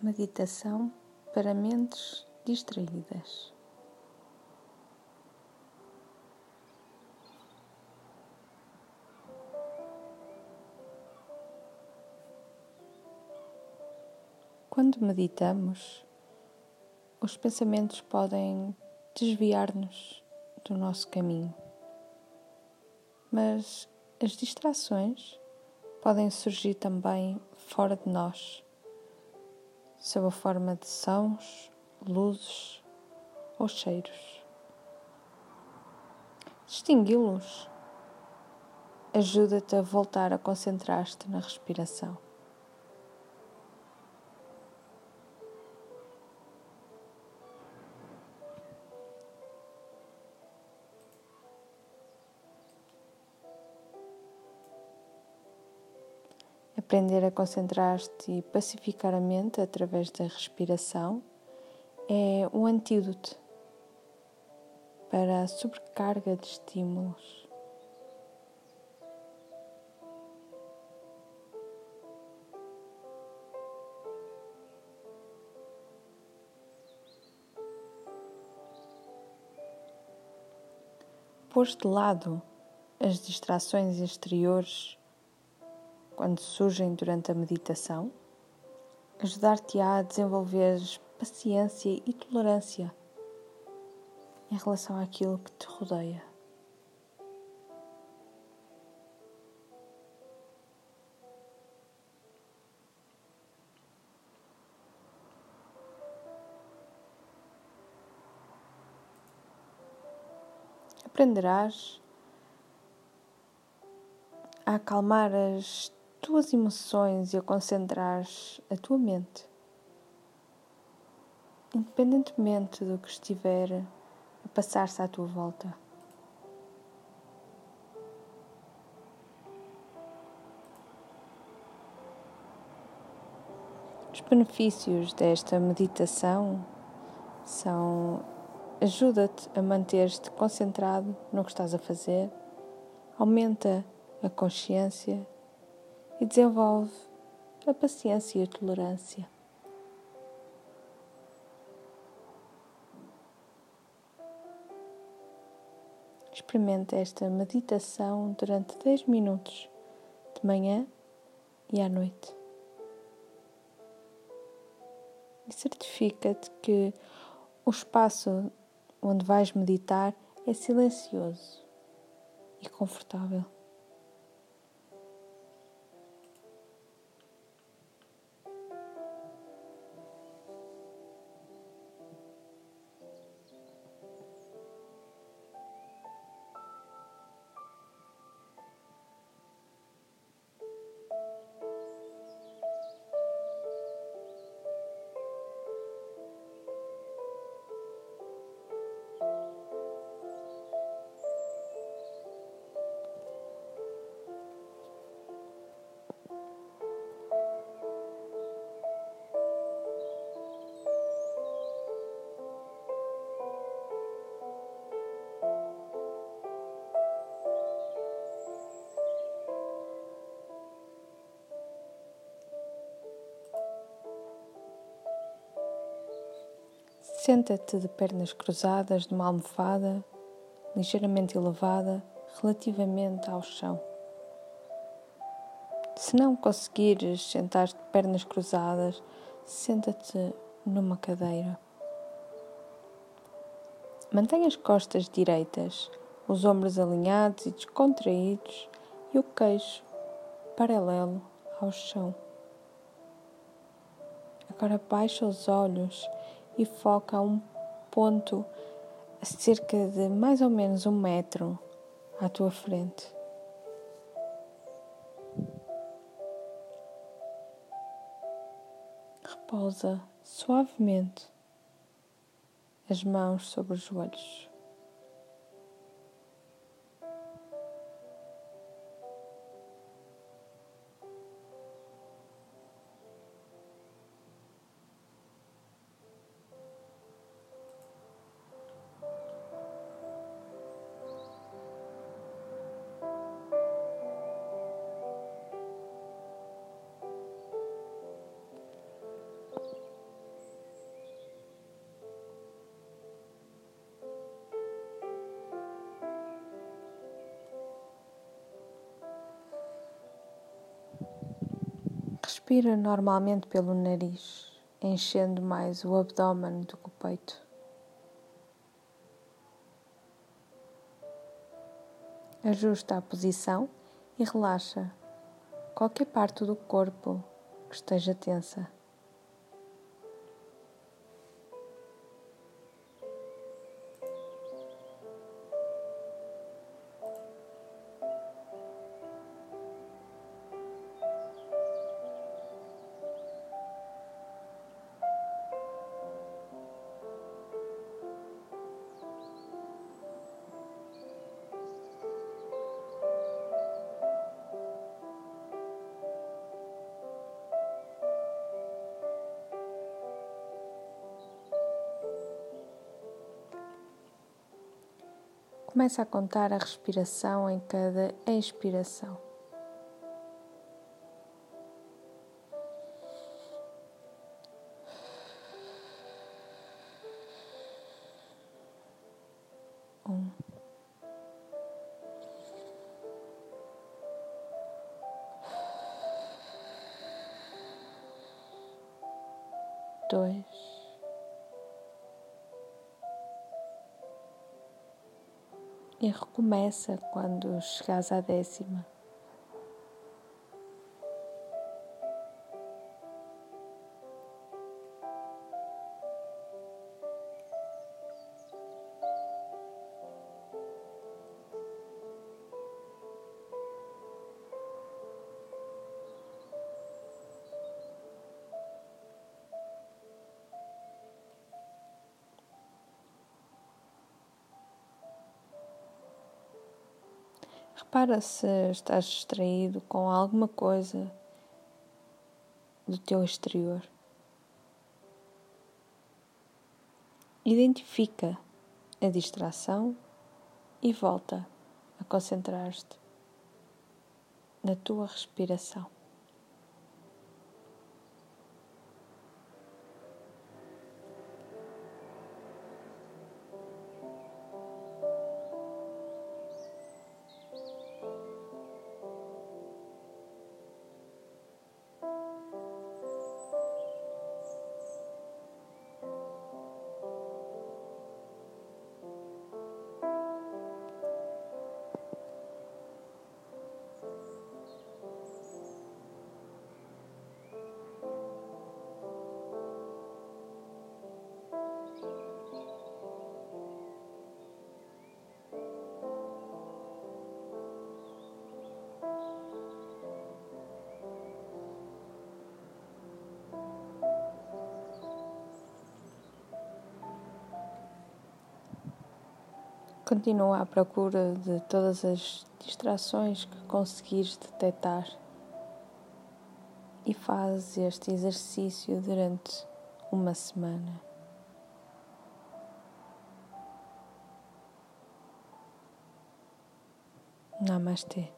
Meditação para mentes distraídas. Quando meditamos, os pensamentos podem desviar-nos do nosso caminho, mas as distrações podem surgir também fora de nós sob a forma de sons, luzes ou cheiros. Distingui-los ajuda-te a voltar a concentrar-te na respiração. Aprender a concentrar-te e pacificar a mente através da respiração é um antídoto para a sobrecarga de estímulos. Pôr de lado as distrações exteriores quando surgem durante a meditação, ajudar-te-á a desenvolver paciência e tolerância em relação àquilo que te rodeia. Aprenderás a acalmar as tuas emoções e a concentrares a tua mente, independentemente do que estiver a passar-se à tua volta. Os benefícios desta meditação são ajuda-te a manter-te concentrado no que estás a fazer, aumenta a consciência e desenvolve a paciência e a tolerância. Experimenta esta meditação durante 10 minutos, de manhã e à noite. E certifica-te que o espaço onde vais meditar é silencioso e confortável. Senta-te de pernas cruzadas numa almofada ligeiramente elevada relativamente ao chão. Se não conseguires sentar de pernas cruzadas, senta-te numa cadeira. Mantenha as costas direitas, os ombros alinhados e descontraídos e o queixo paralelo ao chão. Agora baixa os olhos e foca um ponto a cerca de mais ou menos um metro à tua frente. Repousa suavemente as mãos sobre os joelhos. Respira normalmente pelo nariz, enchendo mais o abdômen do que o peito. Ajusta a posição e relaxa qualquer parte do corpo que esteja tensa. Começa a contar a respiração em cada expiração. Um. Dois. E recomeça quando chegares à décima. Repara se estás distraído com alguma coisa do teu exterior. Identifica a distração e volta a concentrar-te na tua respiração. Continua à procura de todas as distrações que conseguires detectar e faz este exercício durante uma semana. Namastê.